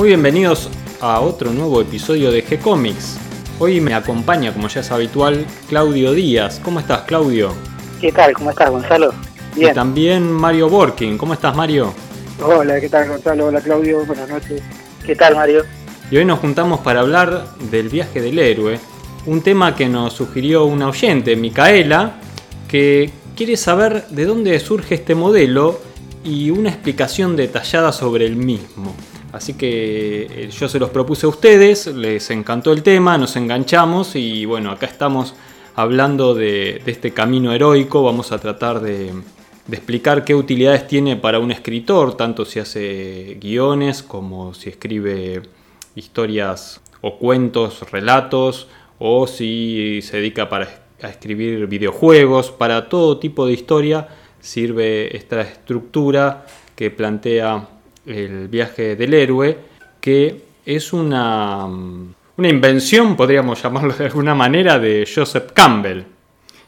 Muy bienvenidos a otro nuevo episodio de G-Comics. Hoy me acompaña, como ya es habitual, Claudio Díaz. ¿Cómo estás, Claudio? ¿Qué tal? ¿Cómo estás, Gonzalo? Bien. Y también Mario Borkin. ¿Cómo estás, Mario? Hola, ¿qué tal, Gonzalo? Hola, Claudio. Buenas noches. ¿Qué tal, Mario? Y hoy nos juntamos para hablar del viaje del héroe, un tema que nos sugirió una oyente, Micaela, que quiere saber de dónde surge este modelo y una explicación detallada sobre el mismo. Así que eh, yo se los propuse a ustedes, les encantó el tema, nos enganchamos y bueno, acá estamos hablando de, este camino heroico, vamos a tratar de, explicar qué utilidades tiene para un escritor, tanto si hace guiones como si escribe historias o cuentos, relatos, o si se dedica a escribir videojuegos, para todo tipo de historia sirve esta estructura que plantea el viaje del héroe, que es una, una invención, podríamos llamarlo de alguna manera, de Joseph Campbell.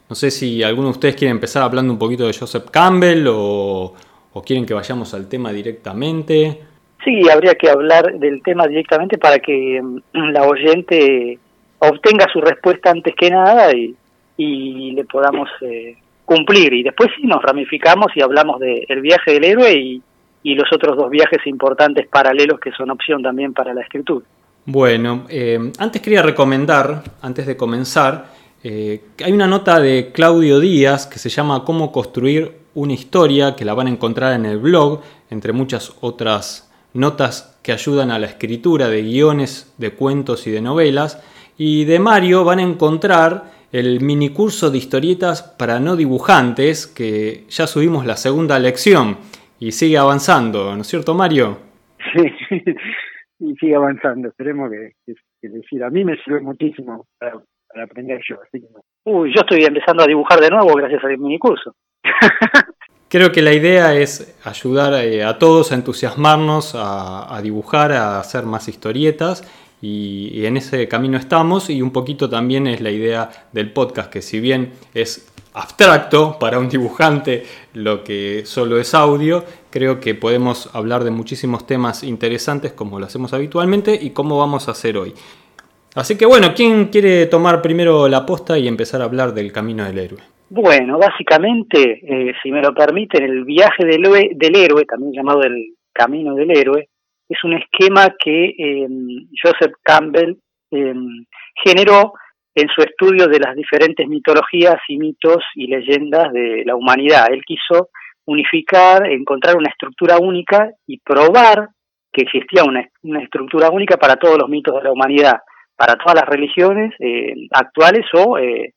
No sé si alguno de ustedes quiere empezar hablando un poquito de Joseph Campbell o, quieren que vayamos al tema directamente. Sí, habría que hablar del tema directamente para que mm, la oyente obtenga su respuesta antes que nada y, y le podamos eh, cumplir. Y después sí nos ramificamos y hablamos del viaje del héroe y, y los otros dos viajes importantes paralelos que son opción también para la escritura. Bueno, eh, antes quería recomendar, antes de comenzar, eh, hay una nota de Claudio Díaz que se llama Cómo construir una historia, que la van a encontrar en el blog, entre muchas otras notas que ayudan a la escritura de guiones, de cuentos y de novelas. Y de Mario van a encontrar el minicurso de historietas para no dibujantes, que ya subimos la segunda lección y sigue avanzando, ¿no es cierto, Mario? Sí, y sigue avanzando. Esperemos que, decir, a mí me sirve muchísimo para, aprender yo. Uy, yo estoy empezando a dibujar de nuevo gracias al minicurso. Creo que la idea es ayudar eh, a todos a entusiasmarnos a, dibujar, a hacer más historietas y, en ese camino estamos y un poquito también es la idea del podcast, que si bien es abstracto para un dibujante lo que solo es audio, creo que podemos hablar de muchísimos temas interesantes como lo hacemos habitualmente y como vamos a hacer hoy. Así que bueno, ¿quién quiere tomar primero la posta y empezar a hablar del camino del héroe? Bueno, básicamente, eh, si me lo permiten, el viaje del, héroe, también llamado el camino del héroe, es un esquema que eh, Joseph Campbell eh, generó en su estudio de las diferentes mitologías y mitos y leyendas de la humanidad. Él quiso unificar, encontrar una estructura única y probar que existía una, estructura única para todos los mitos de la humanidad, para todas las religiones eh, actuales o eh,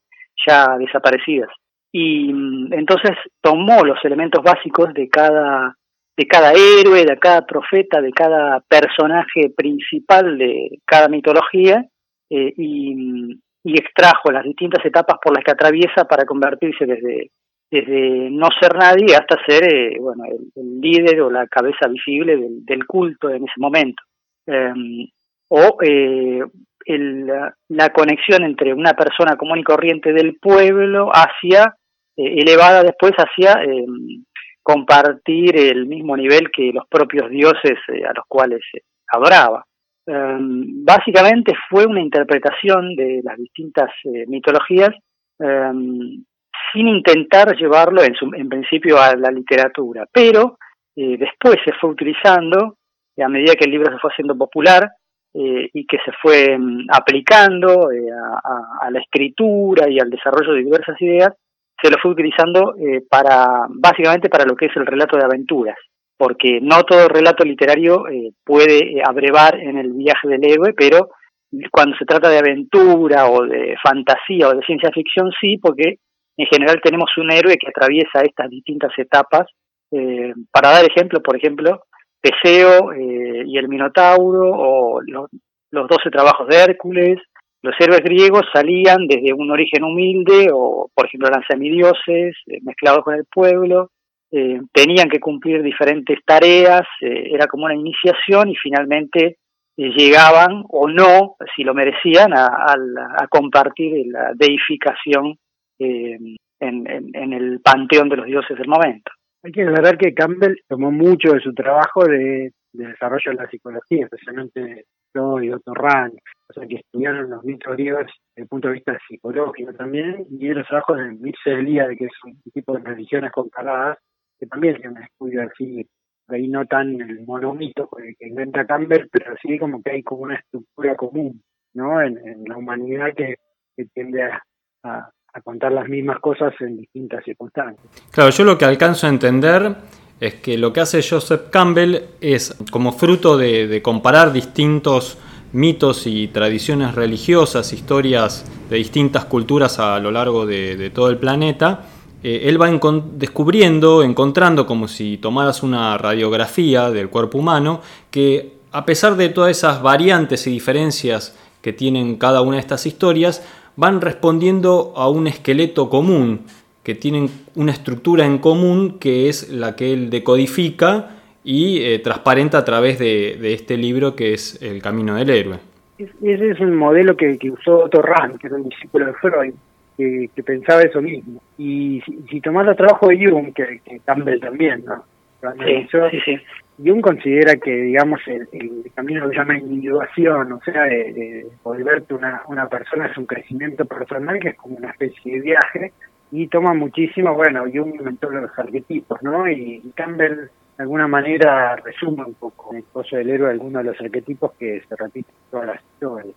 ya desaparecidas. Y mm, entonces tomó los elementos básicos de cada, de cada héroe, de cada profeta, de cada personaje principal de cada mitología eh, y, mm, y extrajo las distintas etapas por las que atraviesa para convertirse desde, desde no ser nadie hasta ser eh, bueno, el, líder o la cabeza visible del, culto en ese momento. Em, o eh, el, la conexión entre una persona común y corriente del pueblo hacia, eh, elevada después hacia em, compartir el mismo nivel que los propios dioses a los cuales adoraba. Em, básicamente fue una interpretación de las distintas eh, mitologías em, sin intentar llevarlo en, su, en principio a la literatura, pero eh, después se fue utilizando, a medida que el libro se fue haciendo popular eh, y que se fue em, aplicando a, a, la escritura y al desarrollo de diversas ideas, se lo fue utilizando para básicamente para lo que es el relato de aventuras porque no todo relato literario eh, puede eh, abrevar en el viaje del héroe, pero cuando se trata de aventura o de fantasía o de ciencia ficción sí, porque en general tenemos un héroe que atraviesa estas distintas etapas. Eh, para dar ejemplo, por ejemplo, Teseo y el Minotauro o los, los 12 trabajos de Hércules. Los héroes griegos salían desde un origen humilde o, por ejemplo, eran semidioses mezclados con el pueblo eh, tenían que cumplir diferentes tareas, eh, era como una iniciación y finalmente eh, llegaban o no, si lo merecían, a, compartir la deificación en, el panteón de los dioses del momento. Hay que aclarar que Campbell tomó mucho de su trabajo de, desarrollo de la psicología, especialmente Freud y Otto Rank, o sea, que estudiaron los mitos griegos desde el punto de vista psicológico también, y los trabajos de Mircea Eliade, que es un tipo de religiones comparadas, que también tiene un estudio así, ahí no tan el monomito que inventa Campbell, pero sí como que hay como una estructura común, ¿no? En, la humanidad que, tiende a, contar las mismas cosas en distintas circunstancias. Claro, yo lo que alcanzo a entender es que lo que hace Joseph Campbell es, como fruto de, comparar distintos mitos y tradiciones religiosas, historias de distintas culturas a lo largo de, todo el planeta, eh, él va descubriendo, encontrando como si tomaras una radiografía del cuerpo humano, que a pesar de todas esas variantes y diferencias que tienen cada una de estas historias, van respondiendo a un esqueleto común que tienen una estructura en común que es la que él decodifica y eh, transparenta a través de, este libro que es El Camino del Héroe. Ese es un modelo que, usó Otto Rahn, que era un discípulo de Freud, que, pensaba eso mismo. Y si, si tomás el trabajo de Jung, que, Campbell también, ¿no? Sí, sí, Jung considera que, digamos, el, camino que llama individuación, o sea, de, volverte una, una persona es un crecimiento personal que es como una especie de viaje y toma muchísimo, bueno, Jung inventó los arquetipos, ¿no? Y, Campbell de alguna manera resume un poco en el coso del héroe algunos de los arquetipos que se repiten en todas las historias.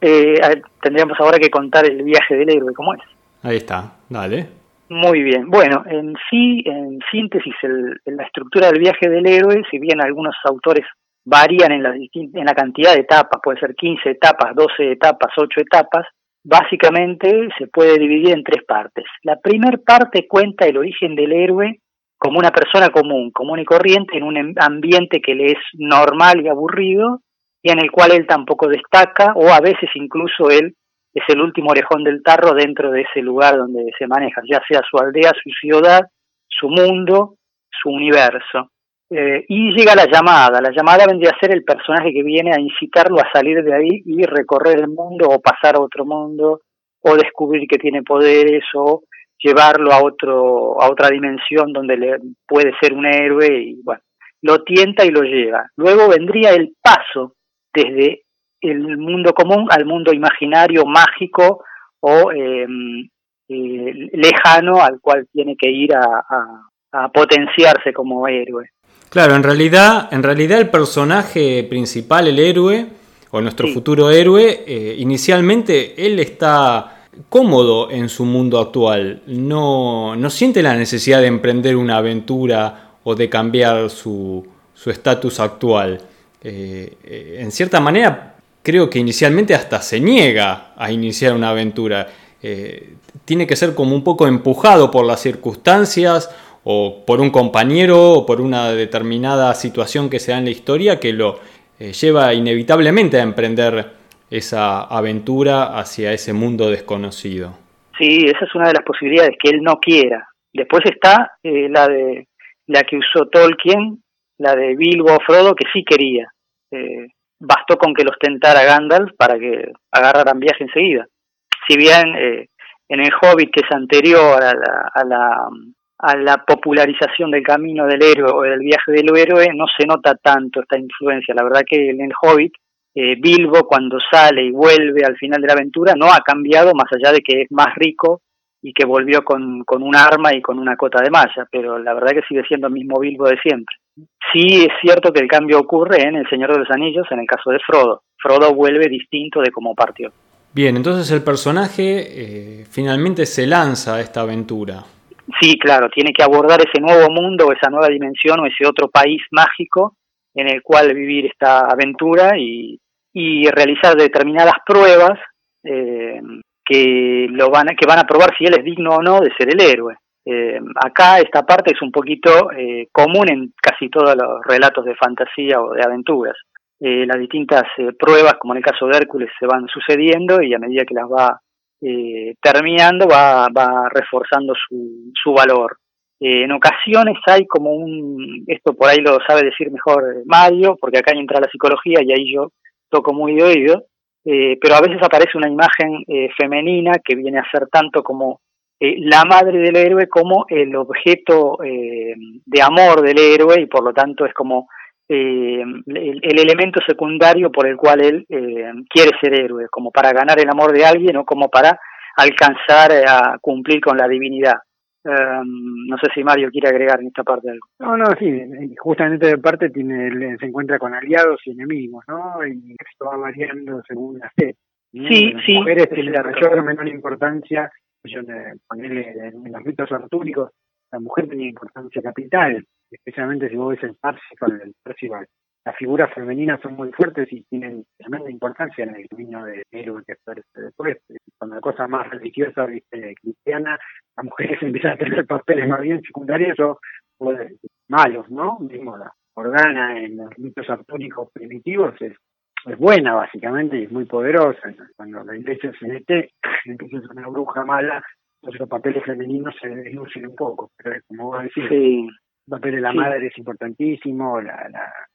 Eh, tendríamos ahora que contar el viaje del héroe, ¿cómo es? Ahí está, dale. Muy bien. Bueno, en sí, en síntesis, el, la estructura del viaje del héroe, si bien algunos autores varían en la, en la cantidad de etapas, puede ser 15 etapas, 12 etapas, 8 etapas, básicamente se puede dividir en tres partes. La primera parte cuenta el origen del héroe como una persona común, común y corriente, en un ambiente que le es normal y aburrido, y en el cual él tampoco destaca, o a veces incluso él es el último orejón del tarro dentro de ese lugar donde se maneja, ya sea su aldea, su ciudad, su mundo, su universo. Eh, y llega la llamada. La llamada vendría a ser el personaje que viene a incitarlo a salir de ahí y recorrer el mundo o pasar a otro mundo o descubrir que tiene poderes o llevarlo a otro a otra dimensión donde le puede ser un héroe y bueno, lo tienta y lo lleva. Luego vendría el paso desde el mundo común al mundo imaginario, mágico o em, eh, lejano al cual tiene que ir a potenciarse como héroe. Claro, en realidad, en realidad el personaje principal, el héroe, o nuestro futuro héroe, eh, inicialmente él está cómodo en su mundo actual, no, no siente la necesidad de emprender una aventura o de cambiar su estatus actual. Eh, eh, en cierta manera, creo que inicialmente hasta se niega a iniciar una aventura. tiene que ser como un poco empujado por las circunstancias o por un compañero o por una determinada situación que se da en la historia que lo eh, lleva inevitablemente a emprender esa aventura hacia ese mundo desconocido. Sí, esa es una de las posibilidades, que él no quiera. Después está eh, la de la que usó Tolkien, la de Bilbo Frodo, que sí quería. Eh, bastó con que los tentara Gandalf para que agarraran viaje enseguida. Si bien en el Hobbit, que es anterior a la a la popularización del camino del héroe o del viaje del héroe no se nota tanto esta influencia. La verdad que en el Hobbit, eh, Bilbo cuando sale y vuelve al final de la aventura no ha cambiado más allá de que es más rico y que volvió con, con un arma y con una cota de malla, pero la verdad que sigue siendo el mismo Bilbo de siempre. Sí es cierto que el cambio ocurre en El Señor de los Anillos, en el caso de Frodo. Frodo vuelve distinto de cómo partió. Bien, entonces el personaje eh, finalmente se lanza a esta aventura. Sí, claro, tiene que abordar ese nuevo mundo, esa nueva dimensión o ese otro país mágico en el cual vivir esta aventura y, realizar determinadas pruebas eh, que lo van a, que van a probar si él es digno o no de ser el héroe. Eh, acá esta parte es un poquito eh, común en casi todos los relatos de fantasía o de aventuras. las distintas pruebas, como en el caso de Hércules, se van sucediendo y a medida que las va eh, terminando va, va reforzando su, su valor. Eh, en ocasiones hay como un, esto por ahí lo sabe decir mejor Mario, porque acá entra la psicología y ahí yo toco muy de oído, eh, pero a veces aparece una imagen eh, femenina que viene a ser tanto como la madre del héroe como el objeto de amor del héroe y por lo tanto es como eh, el, elemento secundario por el cual él eh, quiere ser héroe, como para ganar el amor de alguien o como para alcanzar a cumplir con la divinidad. Um, no sé si Mario quiere agregar en esta parte algo. No, no, sí, justamente de parte tiene, se encuentra con aliados y enemigos, ¿no? Y esto va variando según la fe. Sí, sí. Las mujeres tienen mayor o menor importancia, yo, ponerle en los mitos artúricos, la mujer tenía importancia capital, especialmente si vos ves el Parsifal, el Parsifal las figuras femeninas son muy fuertes y tienen tremenda importancia en el camino de héroe que aparece después. Cuando la cosa más religiosa, ¿viste? cristiana, las mujeres empiezan a tener papeles más bien secundarios o malos, ¿no? Mismo la Organa en los mitos artúricos primitivos es, es buena básicamente y es muy poderosa. Cuando la iglesia se mete, entonces es una bruja mala, entonces los papeles femeninos se deslucen un poco. Pero como vos decís, sí el papel de la madre es importantísimo, la,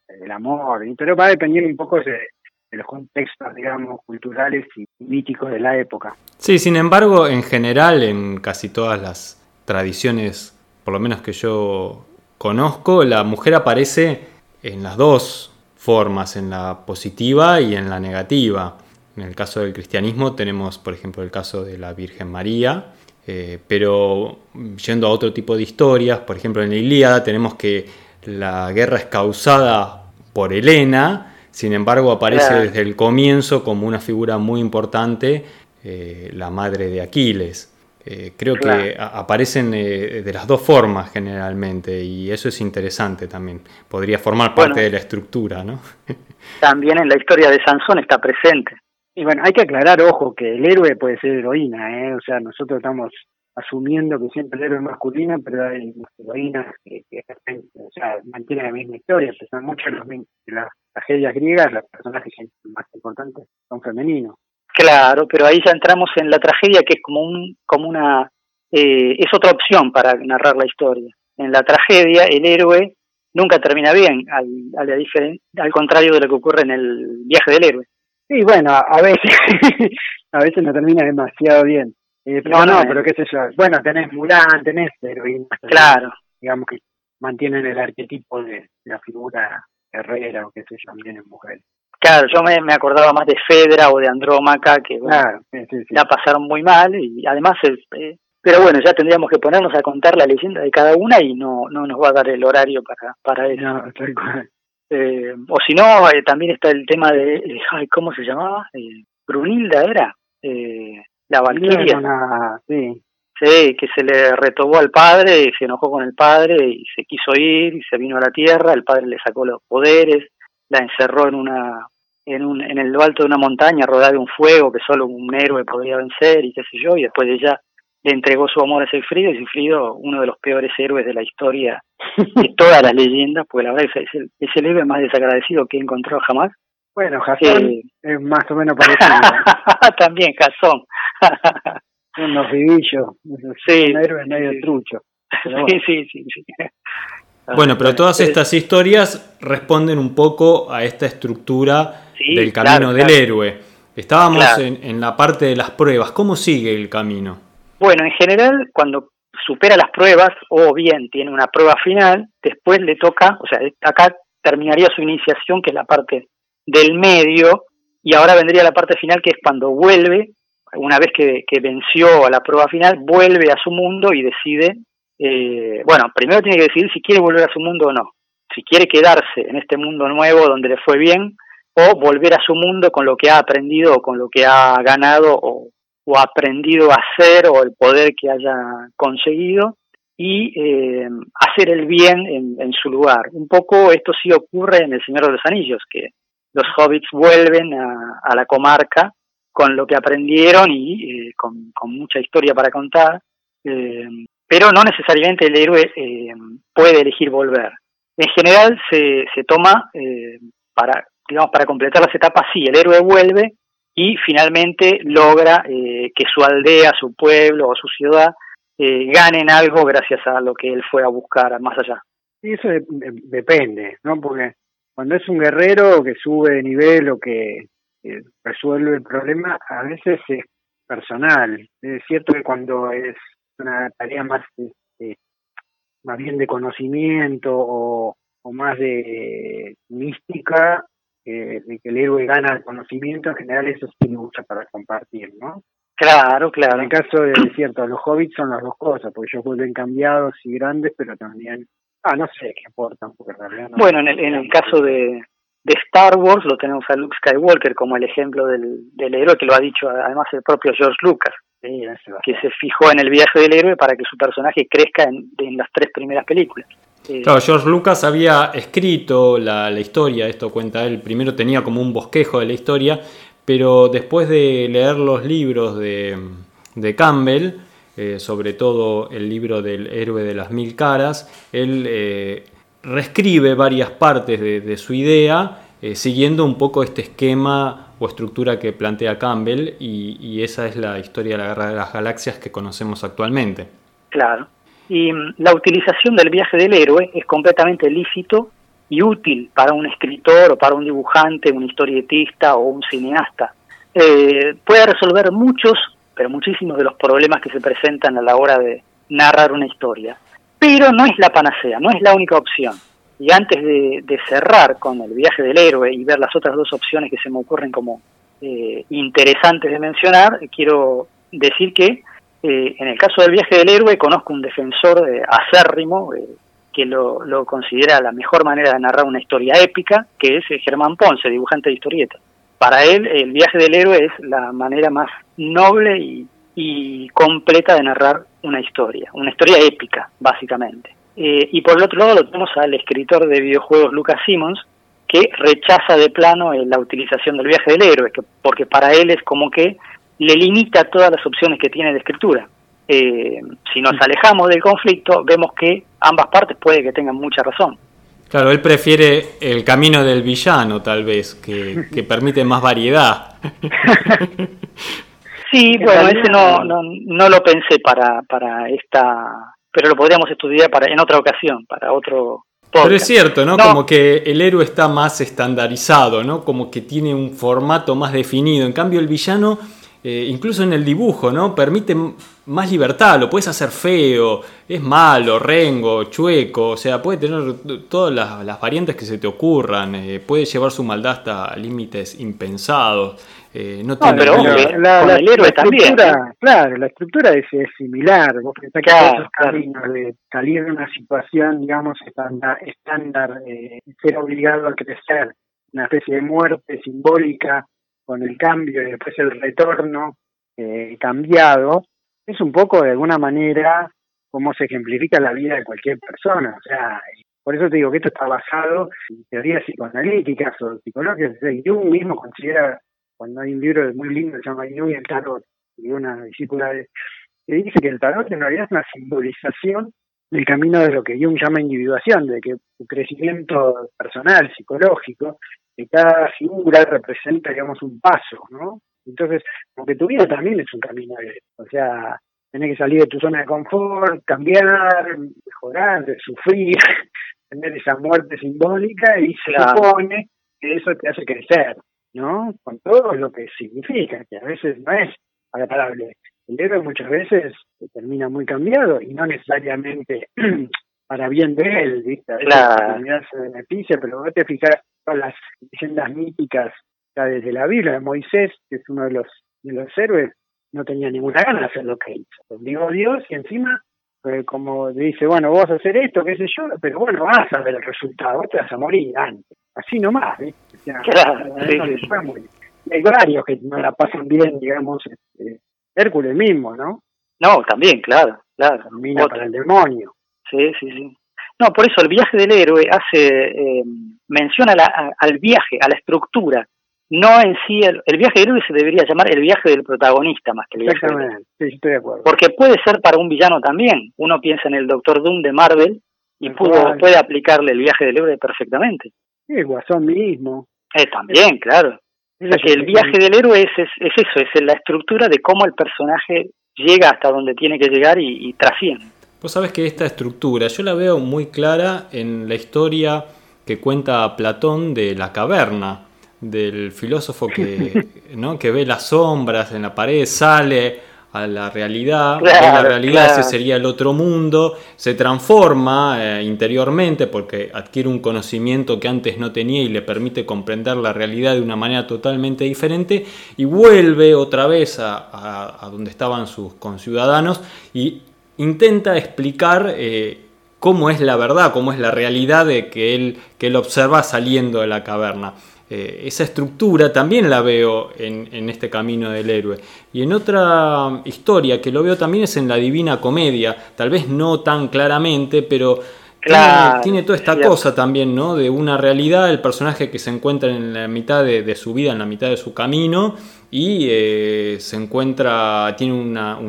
el amor, pero va a depender un poco de, los contextos, digamos, culturales y míticos de la época. Sí, sin embargo, en general, en casi todas las tradiciones, por lo menos que yo conozco, la mujer aparece en las dos formas, en la positiva y en la negativa. En el caso del cristianismo tenemos, por ejemplo, el caso de la Virgen María, eh, pero yendo a otro tipo de historias, por ejemplo en la Ilíada tenemos que la guerra es causada por Helena, sin embargo aparece desde el comienzo como una figura muy importante eh, la madre de Aquiles. Eh, creo que aparecen de las dos formas generalmente y eso es interesante también. Podría formar parte de la estructura, ¿no? también en la historia de Sansón está presente. Y bueno, hay que aclarar, ojo, que el héroe puede ser heroína, ¿eh? O sea, nosotros estamos asumiendo que siempre el héroe es masculino, pero hay heroínas que, o sea, mantienen la misma historia. son muchas de las tragedias griegas, los personajes más importantes son femeninos. Claro, pero ahí ya entramos en la tragedia que es como un, como una, eh, es otra opción para narrar la historia. En la tragedia, el héroe nunca termina bien, al, al, al contrario de lo que ocurre en el viaje del héroe. Sí, bueno, a veces, a veces no termina demasiado bien. Eh, no, no, pero qué sé yo. Bueno, tenés Mulan, tenés heroínas. Claro. Digamos que mantienen el arquetipo de la figura herrera o qué sé yo, también en mujeres. Claro, yo me, me, acordaba más de Fedra o de Andrómaca, que claro, la pasaron muy mal y además, eh, pero bueno, ya tendríamos que ponernos a contar la leyenda de cada una y no no nos va a dar el horario para, para eso. No, tal cual. Eh, o si no, eh, también está el tema de, ay, ¿cómo se llamaba? Eh, Brunilda era, eh, la Valquiria. sí. sí, que se le retobó al padre, y se enojó con el padre y se quiso ir y se vino a la tierra, el padre le sacó los poderes, la encerró en una en, un, en el alto de una montaña rodeada de un fuego que solo un héroe podría vencer y qué sé yo, y después ella le entregó su amor a Sigfrido y Sigfrido, uno de los peores héroes de la historia de todas las leyendas, porque la verdad es, el, es el héroe más desagradecido que he encontrado jamás. Bueno, Jasón eh, es más o menos parecido. También Jasón. Unos vivillos, sí, un héroe medio trucho. Sí, sí, sí, sí. Bueno, pero todas estas historias responden un poco a esta estructura del camino del héroe. Estábamos en, en la parte de las pruebas. ¿Cómo sigue el camino? Bueno, en general, cuando supera las pruebas o bien tiene una prueba final, después le toca, o sea, acá terminaría su iniciación, que es la parte del medio, y ahora vendría la parte final, que es cuando vuelve, una vez que, venció a la prueba final, vuelve a su mundo y decide, eh, bueno, primero tiene que decidir si quiere volver a su mundo o no, si quiere quedarse en este mundo nuevo donde le fue bien, o volver a su mundo con lo que ha aprendido o con lo que ha ganado o, aprendido a hacer o el poder que haya conseguido y eh, hacer el bien en, su lugar. Un poco esto sí ocurre en El Señor de los Anillos, que los hobbits vuelven a, la comarca con lo que aprendieron y eh, con, mucha historia para contar, eh, pero no necesariamente el héroe puede elegir volver. En general se, se toma para, digamos, para completar las etapas, sí, el héroe vuelve, y finalmente logra eh, que su aldea, su pueblo o su ciudad eh, ganen algo gracias a lo que él fue a buscar más allá. Eso depende, ¿no? Porque cuando es un guerrero que sube de nivel o que resuelve el problema, a veces es personal. Es cierto que cuando es una tarea más, este, más bien de conocimiento o, o más de mística, de que el héroe gana el conocimiento, en general eso sí me gusta para compartir, ¿no? Claro, claro. En el caso de cierto, los hobbits son las dos cosas, porque ellos vuelven cambiados y grandes, pero también, ah, no sé qué aportan, porque en realidad no Bueno, en el, en el caso de, de Star Wars lo tenemos a Luke Skywalker como el ejemplo del, del héroe, que lo ha dicho además el propio George Lucas, que se fijó en el viaje del héroe para que su personaje crezca en, en las tres primeras películas. Claro, George Lucas había escrito la, la, historia, esto cuenta él, primero tenía como un bosquejo de la historia, pero después de leer los libros de, de Campbell, eh, sobre todo el libro del héroe de las mil caras, él eh, reescribe varias partes de, de su idea, eh, siguiendo un poco este esquema o estructura que plantea Campbell, y, y, esa es la historia de la Guerra de las Galaxias que conocemos actualmente. Claro. Y mm, la utilización del viaje del héroe es completamente lícito y útil para un escritor o para un dibujante, un historietista o un cineasta. Eh, puede resolver muchos, pero muchísimos de los problemas que se presentan a la hora de narrar una historia. Pero no es la panacea, no es la única opción. Y antes de, cerrar con el viaje del héroe y ver las otras dos opciones que se me ocurren como eh, interesantes de mencionar, quiero decir que eh, en el caso del viaje del héroe conozco un defensor eh, acérrimo eh, que lo, considera la mejor manera de narrar una historia épica, que es Germán Ponce, dibujante de historietas. Para él, el viaje del héroe es la manera más noble y, completa de narrar una historia, una historia épica, básicamente. Eh, y por el otro lado lo tenemos al escritor de videojuegos Lucas Simmons, que rechaza de plano eh, la utilización del viaje del héroe, que, porque para él es como que le limita todas las opciones que tiene de escritura. Eh, si nos alejamos del conflicto, vemos que ambas partes puede que tengan mucha razón. Claro, él prefiere el camino del villano, tal vez, que, que permite más variedad. sí, bueno, ese no, no, no lo pensé para, para esta, pero lo podríamos estudiar para en otra ocasión, para otro Podcast. Pero es cierto, ¿no? ¿no? Como que el héroe está más estandarizado, ¿no? Como que tiene un formato más definido. En cambio, el villano eh, incluso en el dibujo, ¿no? Permite más libertad, lo puedes hacer feo, es malo, rengo, chueco, o sea, puede tener todas las, las variantes que se te ocurran, eh, puede llevar su maldad hasta límites impensados. Eh, no, no pero la, la, la, el héroe también. Claro, la estructura es, es similar. Vos pensás que claro, esos caminos de salir de una situación, digamos, estándar, estándar eh, ser obligado a crecer, una especie de muerte simbólica, con el cambio y después el retorno eh, cambiado, es un poco de alguna manera cómo se ejemplifica la vida de cualquier persona. O sea, por eso te digo que esto está basado en teorías psicoanalíticas o psicológicas. Jung mismo considera, cuando hay un libro muy lindo que se llama Jung y el tarot, y una discípula de, que dice que el tarot en realidad es una simbolización del camino de lo que Jung llama individuación, de que tu crecimiento personal, psicológico, que cada figura representa, digamos, un paso, ¿no? Entonces, como que tu vida también es un camino de, o sea, tenés que salir de tu zona de confort, cambiar, mejorar, sufrir, tener esa muerte simbólica y se claro. supone que eso te hace crecer, ¿no? Con todo lo que significa, que a veces no es agradable. El héroe muchas veces termina muy cambiado y no necesariamente para bien de él, ¿viste? A veces claro. la se beneficia, pero vos te fijas todas las leyendas míticas ya desde la Biblia de Moisés, que es uno de los de los héroes, no tenía ninguna gana de hacer lo que hizo. Obligó Dios y encima, eh, como dice, bueno, vos vas a hacer esto, qué sé yo, pero bueno, vas a ver el resultado, vos te vas a morir antes. Así nomás, sea, claro, sí. Hay varios que no la pasan bien, digamos, este, Hércules mismo, ¿no? No, también, claro, claro. Otra. para el demonio. Sí, sí, sí. No, por eso el viaje del héroe hace eh, menciona la, a, al viaje, a la estructura, no en sí el, el, viaje del héroe se debería llamar el viaje del protagonista más que el viaje del héroe. Sí, estoy de acuerdo. Porque puede ser para un villano también. Uno piensa en el Doctor Doom de Marvel y pudo, puede aplicarle el viaje del héroe perfectamente. El Guasón mismo. Eh, también, claro. O sea que el viaje del héroe es, es, es eso, es la estructura de cómo el personaje llega hasta donde tiene que llegar y, y trasciende. Vos sabés que esta estructura yo la veo muy clara en la historia que cuenta Platón de la caverna, del filósofo que, ¿no? que ve las sombras en la pared, sale a la realidad, la realidad ese sería el otro mundo, se transforma eh, interiormente porque adquiere un conocimiento que antes no tenía y le permite comprender la realidad de una manera totalmente diferente y vuelve otra vez a, donde estaban sus conciudadanos y intenta explicar eh, cómo es la verdad, cómo es la realidad de que él, que él observa saliendo de la caverna. Eh, esa estructura también la veo en, este camino del héroe. Y en otra historia que lo veo también es en la Divina Comedia, tal vez no tan claramente, pero tiene, toda esta cosa también, ¿no? De una realidad, el personaje que se encuentra en la mitad de, su vida, en la mitad de su camino, y eh, se encuentra, tiene una,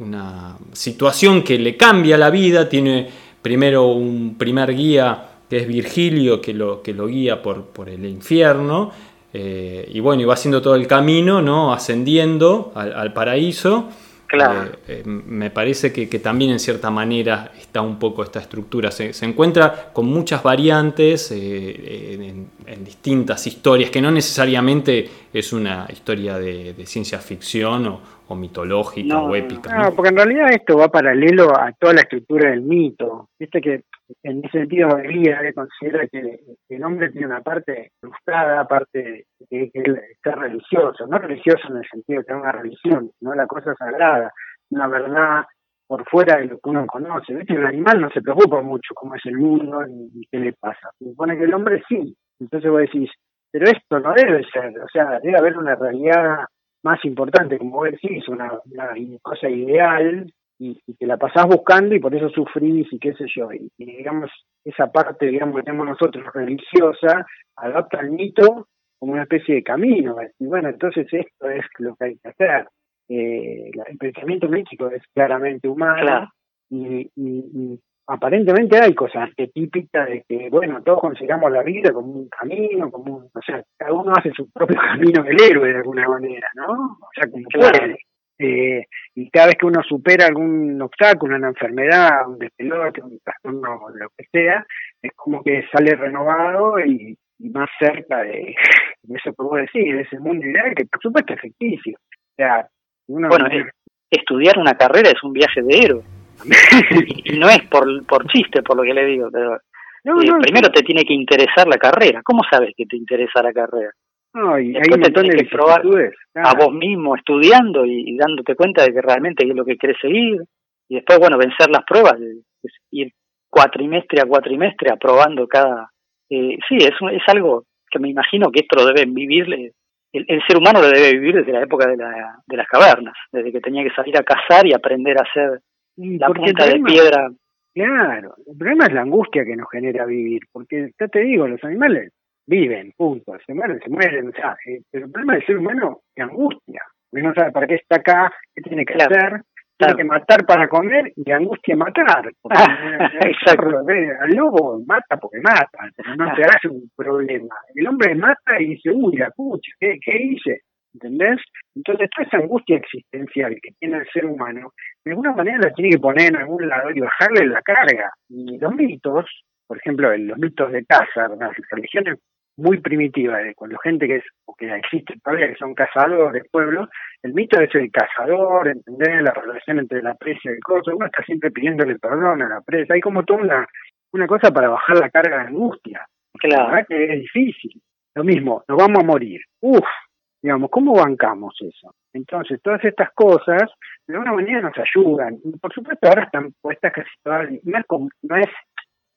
una situación que le cambia la vida, tiene primero un primer guía que es Virgilio, que lo, que lo guía por, por el infierno, eh, y bueno, y va haciendo todo el camino, ¿no? Ascendiendo al, paraíso. Claro. Eh, eh, me parece que, también en cierta manera está un poco esta estructura. Se, encuentra con muchas variantes en, distintas historias, que no necesariamente es una historia de, ciencia ficción o, mitológica o épica. No, porque en realidad esto va paralelo a toda la estructura del mito. Viste que en ese sentido, Elías considera que, el hombre tiene una parte frustrada, parte que, que está religioso, no religioso en el sentido de que es una religión, no la cosa sagrada, una verdad por fuera de lo que uno conoce. ¿Viste? El animal no se preocupa mucho cómo es el mundo ni, qué le pasa. Se supone que el hombre sí. Entonces vos decís, pero esto no debe ser, o sea, debe haber una realidad más importante, como vos decís, una, una cosa ideal y, te la pasás buscando y por eso sufrís y qué sé yo. Y, digamos, esa parte, digamos, que tenemos nosotros religiosa, adapta el mito como una especie de camino. Y bueno, entonces esto es lo que hay que hacer. Eh, el pensamiento mítico es claramente humano y, aparentemente hay cosas típicas de que, bueno, todos consideramos la vida como un camino, como un, o sea, cada uno hace su propio camino del héroe de alguna manera, ¿no? O sea, como puede. Eh, y cada vez que uno supera algún obstáculo, una enfermedad, un despelote, un trastorno, lo que sea, es como que sale renovado y, más cerca de, eso que vos decís, de ese mundo ideal que por supuesto es ficticio. O sea, bueno, estudiar una carrera es un viaje de héroe. Y, no es por, por chiste, por lo que le digo, pero eh, primero te tiene que interesar la carrera. ¿Cómo sabes que te interesa la carrera? No, y hay un montón de probar a vos mismo estudiando y, dándote cuenta de que realmente es lo que querés seguir. Y después, bueno, vencer las pruebas, ir cuatrimestre a cuatrimestre aprobando cada... Eh, sí, es, es algo que me imagino que esto lo deben vivir, el, el, ser humano lo debe vivir desde la época de, la, de las cavernas, desde que tenía que salir a cazar y aprender a hacer la punta de piedra. Claro, el problema es la angustia que nos genera vivir, porque ya te digo, los animales viven, punto, se mueren, se mueren, o sea, eh, pero el problema del ser humano es angustia, porque no sabe para qué está acá, qué tiene que hacer, tiene que matar para comer y angustia matar. Exacto. Al lobo mata porque mata, no se hace un problema. El hombre mata y dice, uy, la pucha, ¿qué, ¿qué hice? ¿Entendés? Entonces, toda esa angustia existencial que tiene el ser humano, de alguna manera la tiene que poner en algún lado y bajarle la carga. Y los mitos, por ejemplo, los mitos de casa, las religiones muy primitiva, de cuando gente que es, o que existe todavía, que son cazadores, pueblos, el mito es el cazador, entender la relación entre la presa y el coso, uno está siempre pidiéndole perdón a la presa, hay como toda una, una cosa para bajar la carga de angustia, claro. la verdad que es difícil. Lo mismo, nos vamos a morir. Uf, digamos, ¿cómo bancamos eso? Entonces, todas estas cosas, de alguna manera nos ayudan. Por supuesto, ahora están puestas casi todas, no es, no es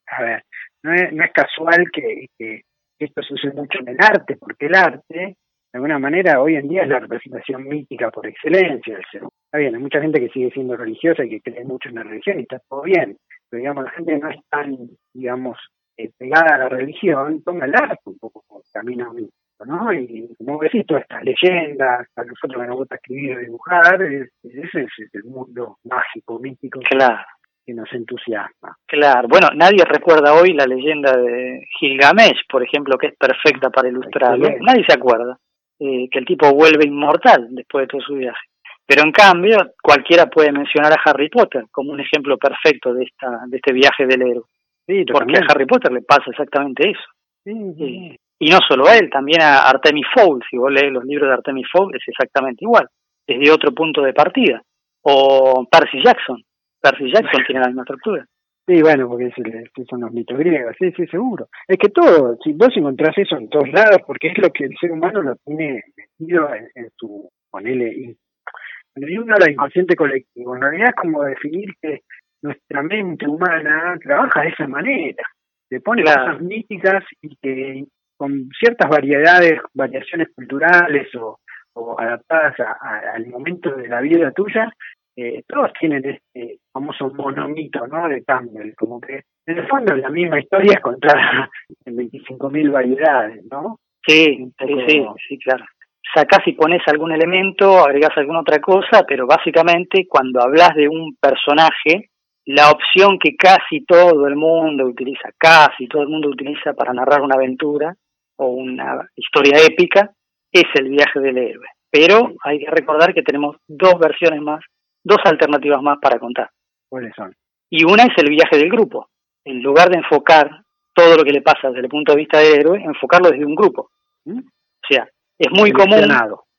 a ver, no es, no es casual que, que esto sucede mucho en el arte, porque el arte, de alguna manera, hoy en día es la representación mítica por excelencia del ser. Está bien, hay mucha gente que sigue siendo religiosa y que cree mucho en la religión y está todo bien, pero digamos, la gente no es tan, digamos, eh, pegada a la religión, toma el arte un poco como camino mítico. ¿No? Y como decís, todas estas leyendas, a nosotros que nos gusta escribir o dibujar, ese es el mundo mágico, mítico. Claro que nos entusiasma. Claro, bueno, nadie recuerda hoy la leyenda de Gilgamesh, por ejemplo, que es perfecta para ilustrarlo. Nadie se acuerda eh, que el tipo vuelve inmortal después de todo su viaje. Pero en cambio, cualquiera puede mencionar a Harry Potter como un ejemplo perfecto de esta de este viaje del héroe. Sí, Porque a Harry Potter le pasa exactamente eso. Sí, y no solo a él, también a Artemis Fowl. Si vos lees los libros de Artemis Fowl, es exactamente igual. desde otro punto de partida. O Percy Jackson. Percy Jackson tiene la misma estructura. Sí, bueno, porque son los mitos griegos, sí, sí, seguro. Es que todo, si vos encontrás eso en todos lados, porque es lo que el ser humano lo tiene metido en, su, ponele, uno habla de inconsciente colectivo, en realidad es como definir que nuestra mente humana trabaja de esa manera, se pone cosas místicas y que con ciertas variedades, variaciones culturales o, adaptadas al momento de la vida tuya, eh, todos tienen este famoso monomito, ¿no? De Campbell, como que en el fondo la misma historia es contada en 25.000 variedades, ¿no? Sí, sí, sí, claro. Sacás y pones algún elemento, agregás alguna otra cosa, pero básicamente cuando hablas de un personaje, la opción que casi todo el mundo utiliza, casi todo el mundo utiliza para narrar una aventura o una historia épica, es el viaje del héroe. Pero hay que recordar que tenemos dos versiones más dos alternativas más para contar. ¿Cuáles son? Y una es el viaje del grupo. En lugar de enfocar todo lo que le pasa desde el punto de vista del héroe, enfocarlo desde un grupo. ¿Mm? O sea, es muy común.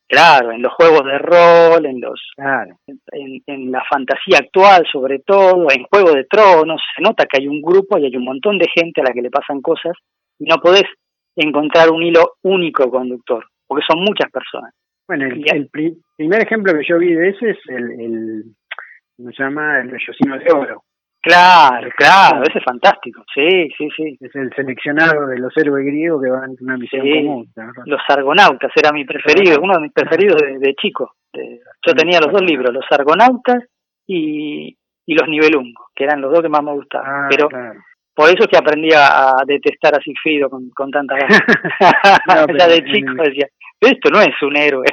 Claro, en los juegos de rol, en los en, la fantasía actual sobre todo, en Juego de Tronos, se nota que hay un grupo y hay un montón de gente a la que le pasan cosas y no podés encontrar un hilo único conductor, porque son muchas personas. Bueno, el, primer ejemplo que yo vi de ese es el, el ¿cómo se llama? El Bellocino de Oro. Claro, claro, ese es fantástico, sí, sí, sí. Es el seleccionado de los héroes griegos que van en una misión común. Los argonautas era mi preferido, uno de mis preferidos de, chico. yo tenía los dos libros, los argonautas y, y los nivelungos, que eran los dos que más me gustaban. Ah, pero por eso es que aprendí a, detestar a Sigfrido con, con tanta ganas. ya de chico decía, esto no es un héroe.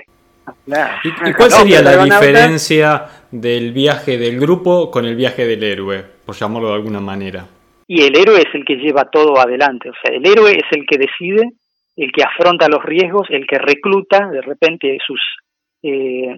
¿Y, cuál sería la diferencia del viaje del grupo con el viaje del héroe, por llamarlo de alguna manera? Y el héroe es el que lleva todo adelante, o sea, el héroe es el que decide, el que afronta los riesgos, el que recluta de repente sus eh,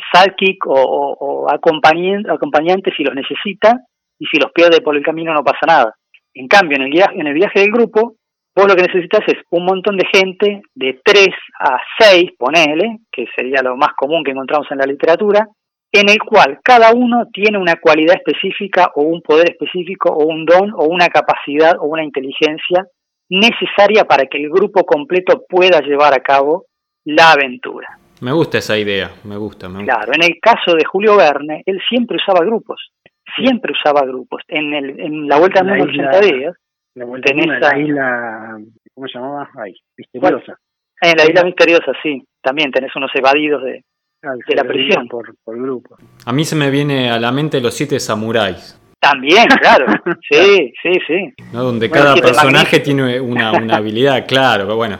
o, acompañantes si los necesita, y si los pierde por el camino no pasa nada. En cambio, en el viaje, en el viaje del grupo, vos lo que necesitas es un montón de gente, de 3 a 6, ponele, que sería lo más común que encontramos en la literatura, en el cual cada uno tiene una cualidad específica o un poder específico o un don o una capacidad o una inteligencia necesaria para que el grupo completo pueda llevar a cabo la aventura. Me gusta esa idea, me gusta, me gusta. Claro, en el caso de Julio Verne, él siempre usaba grupos, siempre usaba grupos. En, el, en la Vuelta al Mundo en 80 días, la vuelta en la isla, ¿cómo se llamaba? Ay, misteriosa. En la isla misteriosa, sí. También tenés unos evadidos de, ah, de la prisión. Por, por grupo. A mí se me viene a la mente los siete samuráis. También, claro. Sí, sí, sí. ¿No? Donde cada personaje tiene una, una habilidad, claro. Bueno,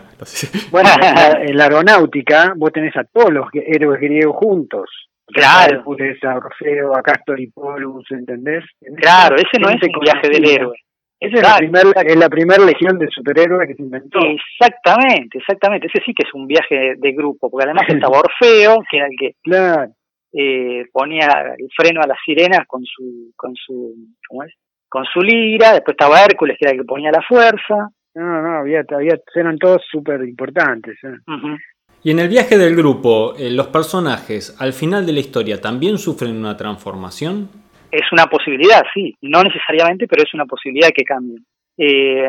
bueno en, la, aeronáutica vos tenés a todos los héroes griegos juntos. Claro. Tenés a Orfeo, a Castor y Polus, ¿entendés? Claro, ese no es el viaje del héroe. Esa es la, primer, la primera legión de superhéroes que se inventó. Exactamente, exactamente. Ese sí que es un viaje de grupo, porque además estaba Orfeo, que era el que eh, ponía el freno a las sirenas con su, con su, ¿cómo es? Con su lira. Después estaba Hércules, que era el que ponía la fuerza. No, no, había, había eran todos súper importantes. ¿eh? Y en el viaje del grupo, eh, los personajes al final de la historia también sufren una transformación es una posibilidad, sí, no necesariamente, pero es una posibilidad que cambien. Eh,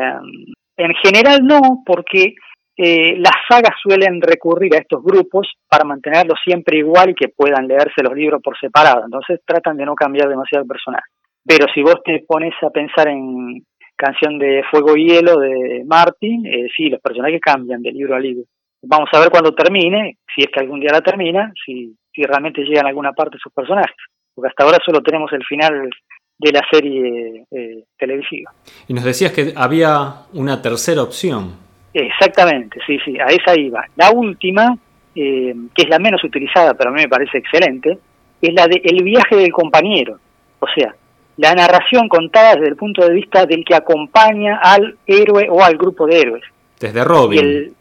en general no, porque eh, las sagas suelen recurrir a estos grupos para mantenerlos siempre igual y que puedan leerse los libros por separado, entonces tratan de no cambiar demasiado el personaje. Pero si vos te pones a pensar en Canción de Fuego y Hielo de Martin, eh, sí, los personajes cambian de libro a libro. Vamos a ver cuando termine, si es que algún día la termina, si, si realmente llegan a alguna parte sus personajes porque hasta ahora solo tenemos el final de la serie eh, televisiva. Y nos decías que había una tercera opción. Exactamente, sí, sí, a esa iba. La última, eh, que es la menos utilizada, pero a mí me parece excelente, es la de el viaje del compañero. O sea, la narración contada desde el punto de vista del que acompaña al héroe o al grupo de héroes. Desde Robin.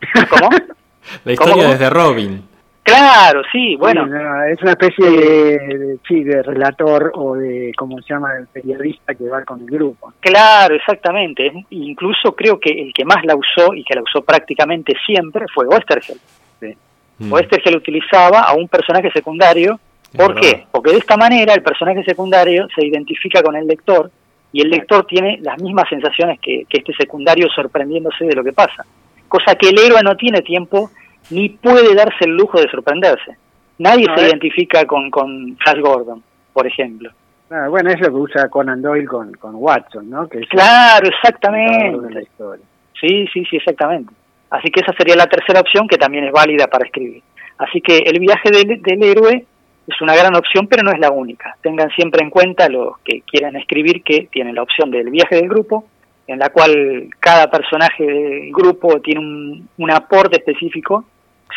¿Cómo? la historia desde Robin. Claro, sí, bueno. es una especie de, sí, de relator o de, ¿cómo se llama?, el periodista que va con el grupo. Claro, exactamente. Incluso creo que el que más la usó y que la usó prácticamente siempre fue Osterheld. Mm. Oestergel utilizaba a un personaje secundario. ¿Por qué? Porque de esta manera el personaje secundario se identifica con el lector y el lector tiene las mismas sensaciones que, este secundario sorprendiéndose de lo que pasa. Cosa que el héroe no tiene tiempo ni puede darse el lujo de sorprenderse. Nadie se identifica con, con Flash Gordon, por ejemplo. Ah, bueno, es lo que usa Conan Doyle con, con Watson, ¿no? Que claro, exactamente. Sí, sí, sí, exactamente. Así que esa sería la tercera opción que también es válida para escribir. Así que el viaje del, del héroe es una gran opción, pero no es la única. Tengan siempre en cuenta los que quieran escribir que tienen la opción del viaje del grupo, en la cual cada personaje del grupo tiene un, un aporte específico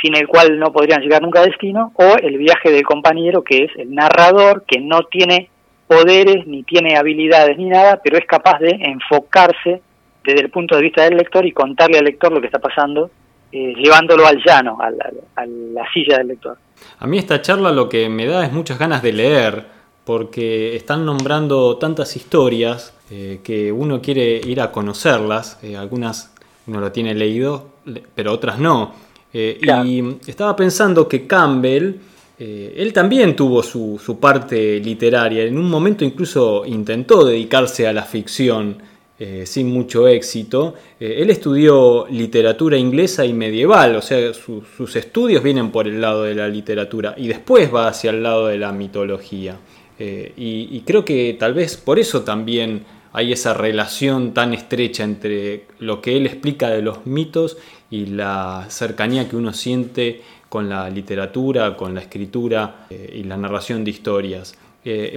sin el cual no podrían llegar nunca a destino, o el viaje del compañero, que es el narrador, que no tiene poderes, ni tiene habilidades, ni nada, pero es capaz de enfocarse desde el punto de vista del lector y contarle al lector lo que está pasando, eh, llevándolo al llano, a la, silla del lector. A mí esta charla lo que me da es muchas ganas de leer, porque están nombrando tantas historias eh, que uno quiere ir a conocerlas, eh, algunas uno lo tiene leído, pero otras no. Y estaba pensando que Campbell, él también tuvo su, su, parte literaria, en un momento incluso intentó dedicarse a la ficción. Eh, sin mucho éxito. Eh, él estudió literatura inglesa y medieval, o sea, sus estudios vienen por el lado de la literatura y después va hacia el lado de la mitología. Eh, y, creo que tal vez por eso también hay esa relación tan estrecha entre lo que él explica de los mitos y la cercanía que uno siente con la literatura, con la escritura y la narración de historias.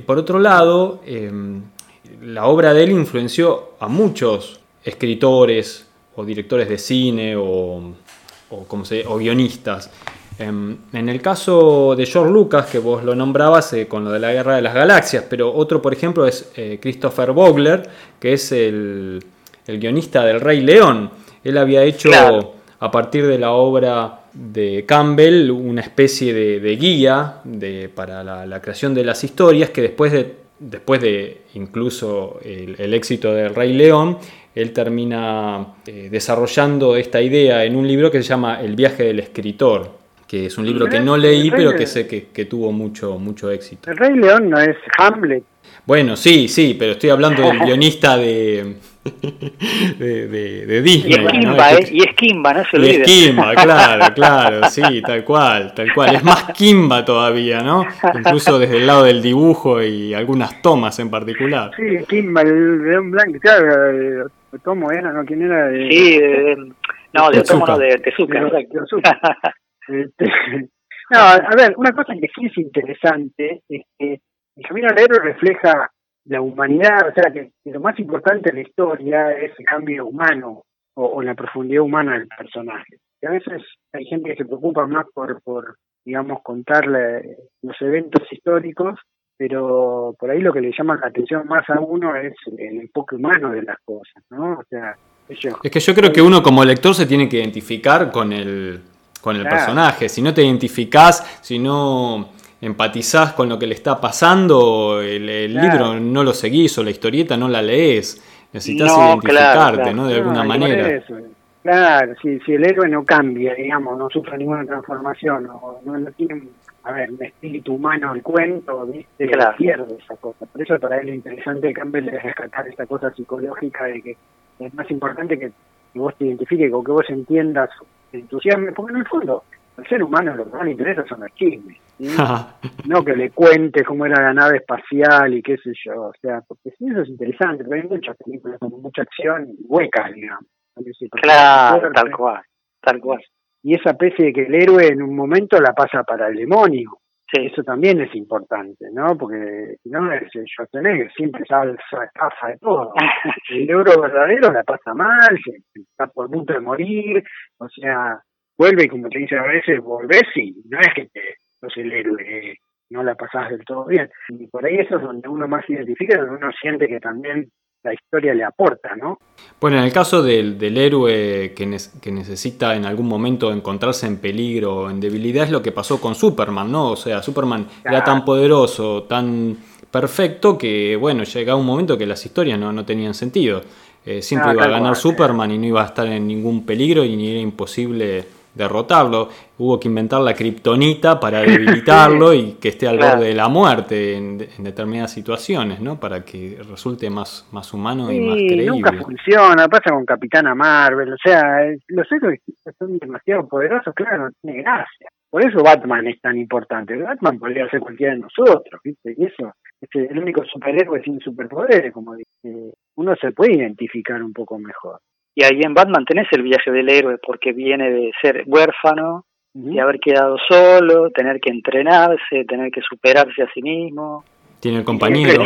por otro lado, la obra de él influenció a muchos escritores o directores de cine o, como se, o guionistas. Em, en, el caso de George Lucas, que vos lo nombrabas eh, con lo de la Guerra de las Galaxias, pero otro, por ejemplo, es eh, Christopher Vogler, que es el, guionista del Rey León. Él había hecho, a partir de la obra de Campbell, una especie de, guía para la, creación de las historias que después de después de incluso el, éxito del Rey León, él termina eh, desarrollando esta idea en un libro que se llama El viaje del escritor, que es un libro que no leí, pero que sé que, tuvo mucho, mucho éxito. El Rey León no es Hamlet. Bueno, sí, sí, pero estoy hablando del guionista de, de, Disney. Y es Kimba, ¿eh? Y es Kimba, no se olvide. Y es Kimba, claro, claro, sí, tal cual, tal cual. Es más Kimba todavía, ¿no? Incluso desde el lado del dibujo y algunas tomas en particular. Sí, Kimba, el león blanco, claro, ¿cómo era? ¿No? ¿Quién era? Sí, no, de Tomo, de Tezuka. Este, no, a ver, una cosa que sí es interesante es que el camino al héroe refleja la humanidad, o sea, que, lo más importante en la historia es el cambio humano o, la profundidad humana del personaje. Y a veces hay gente que se preocupa más por, por digamos, contarle los eventos históricos, pero por ahí lo que le llama la atención más a uno es el, enfoque humano de las cosas, ¿no? O sea, es que yo creo que uno como lector se tiene que identificar con el, con el personaje. Si no te identificás, si no empatizás con lo que le está pasando, el, libro no lo seguís o la historieta no la lees. Necesitas identificarte, ¿no? De alguna manera. Claro, si, si el héroe no cambia, digamos, no sufre ninguna transformación, o no, tiene, a ver, un espíritu humano el cuento, ¿viste? pierde esa cosa. Por eso para él lo interesante de Campbell es rescatar esta cosa psicológica de que es más importante que, vos te identifiques o que vos entiendas, te entusiasmes, porque en el fondo al ser humano lo que más le interesa son los chismes. no que le cuente cómo era la nave espacial y qué sé yo. O sea, porque sí, eso es interesante, pero hay muchas películas con mucha acción huecas, digamos. Claro, tal cual, tal cual. Y esa especie de que el héroe en un momento la pasa para el demonio. Sí. Eso también es importante, ¿no? Porque no, es Schwarzenegger siempre salsa, pasa de todo. El héroe verdadero la pasa mal, está por punto de morir, o sea, vuelve y como te dice a veces, volvés y no es que te sos el héroe, no la pasás del todo bien. Y por ahí eso es donde uno más identifica, donde uno siente que también la historia le aporta, ¿no? Bueno, en el caso del, del héroe que, que, necesita en algún momento encontrarse en peligro, en debilidad, es lo que pasó con Superman, ¿no? O sea, Superman era tan poderoso, tan perfecto, que bueno, llega un momento que las historias no, no tenían sentido. Eh, siempre iba a ganar Superman y no iba a estar en ningún peligro y ni era imposible derrotarlo. Hubo que inventar la kriptonita para debilitarlo y que esté al borde de la muerte en, determinadas situaciones, ¿no? Para que resulte más, más humano y más creíble. nunca funciona, pasa con Capitana Marvel, o sea, los héroes son demasiado poderosos, claro, no tiene gracia. Por eso Batman es tan importante. Batman podría ser cualquiera de nosotros, ¿viste? Y eso es el único superhéroe sin superpoderes, como dice. Uno se puede identificar un poco mejor. Y ahí en Batman tenés el viaje del héroe, porque viene de ser huérfano y haber quedado solo, tener que entrenarse, tener que superarse a sí mismo. Tiene el compañero.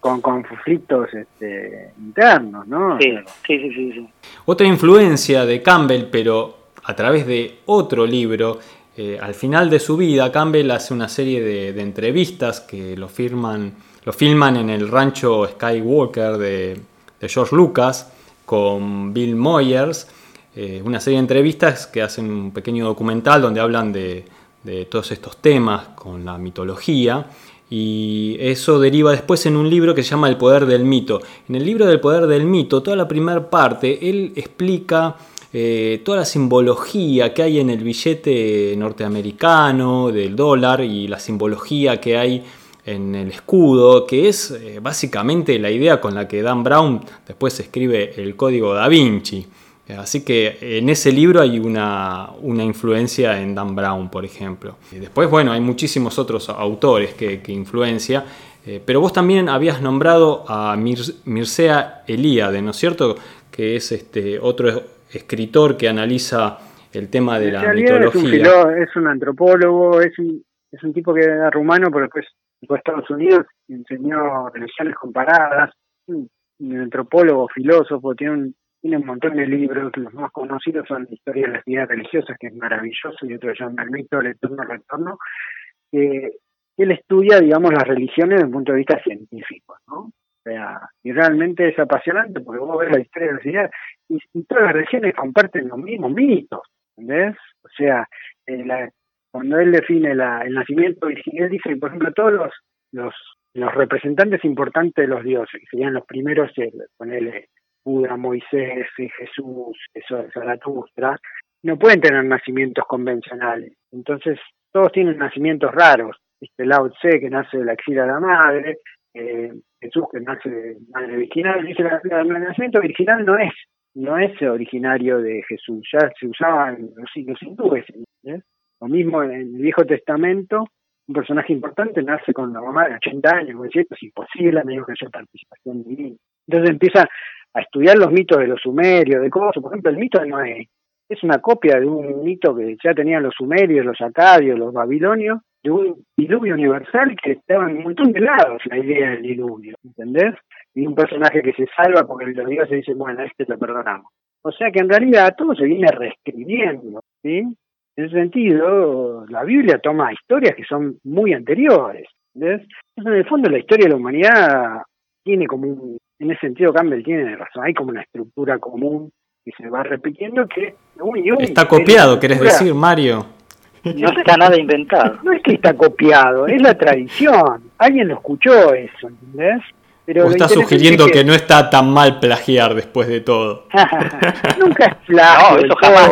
Con, conflictos este, internos, ¿no? Sí, sí, sí, sí, Otra influencia de Campbell, pero a través de otro libro, eh, al final de su vida, Campbell hace una serie de, entrevistas que lo, firman, lo filman en el rancho Skywalker de, de George Lucas con Bill Moyers, eh, una serie de entrevistas que hacen un pequeño documental donde hablan de, todos estos temas con la mitología. Y eso deriva después en un libro que se llama El poder del mito. En el libro del poder del mito, toda la primera parte, él explica eh, toda la simbología que hay en el billete norteamericano, del dólar, y la simbología que hay en el escudo, que es eh, básicamente la idea con la que Dan Brown después escribe el código da Vinci. Así que en ese libro hay una, influencia en Dan Brown, por ejemplo. Después, bueno, hay muchísimos otros autores que, que influencia, eh, pero vos también habías nombrado a Mircea Eliade, ¿no es cierto? Que es este otro escritor que analiza el tema de la mitología. Es un, es un antropólogo, es un, es un tipo que era rumano, pero después fue Estados Unidos enseñó religiones comparadas, un, antropólogo, filósofo, tiene un, tiene un montón de libros, los más conocidos son Historia de las ideas religiosas, que es maravilloso, y otro se llama El eterno retorno, que él estudia, digamos, las religiones desde un punto de vista científico, ¿no? O sea, y realmente es apasionante porque vos ves la historia de las ideas y, todas las religiones comparten los mismos mitos, ¿entendés? O sea, eh, la, cuando él define el nacimiento él dice, por ejemplo, todos los, los, los representantes importantes de los dioses, que serían los primeros, ponerle Buda, Moisés, Jesús, Zaratustra, no pueden tener nacimientos convencionales. Entonces, todos tienen nacimientos raros. ¿Viste? Lao Tse, que nace de la axila de la madre, eh, Jesús, que nace de madre virginal. Dice, el nacimiento virginal no es no es originario de Jesús, ya se usaba en los, siglos hindúes. Lo mismo en el Viejo Testamento, un personaje importante nace con la mamá de 80 años, es es imposible, a menos que haya participación divina. Entonces empieza a estudiar los mitos de los sumerios, de cómo, por ejemplo, el mito de Noé es una copia de un mito que ya tenían los sumerios, los acadios, los babilonios, de un diluvio universal que estaba en un montón de lados la idea del diluvio, ¿entendés? Y un personaje que se salva porque los dioses dicen, bueno, este lo perdonamos. O sea que en realidad todo se viene reescribiendo, ¿sí? En ese sentido, la Biblia toma historias que son muy anteriores. ¿ves? en el fondo, la historia de la humanidad tiene como un. En ese sentido, Campbell tiene razón. Hay como una estructura común que se va repitiendo que. está copiado, querés decir, Mario. No está nada inventado. No es que está copiado, es la tradición. Alguien lo escuchó eso, ¿entendés? Pero está sugiriendo que... no está tan mal plagiar después de todo. Nunca es plagio. No, eso jamás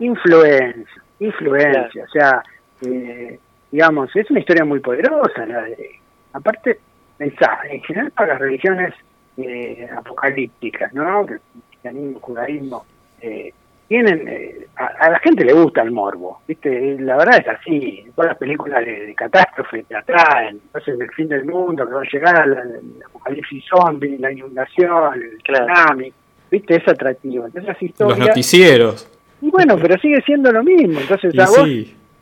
Influencia, influencia, o sea, eh, digamos, es una historia muy poderosa. La de, aparte, pensá, en general para las religiones eh, apocalípticas, ¿no? Que, cristianismo, judaísmo, eh, tienen, eh, a, la gente le gusta el morbo, ¿viste? La verdad es así, todas las películas de, catástrofe te atraen, entonces el fin del mundo, que va a llegar, el apocalipsis zombie, la inundación, el tsunami, ¿viste? Es atractivo. Entonces, Los noticieros. Y bueno, pero sigue siendo lo mismo. Entonces, ¿a vos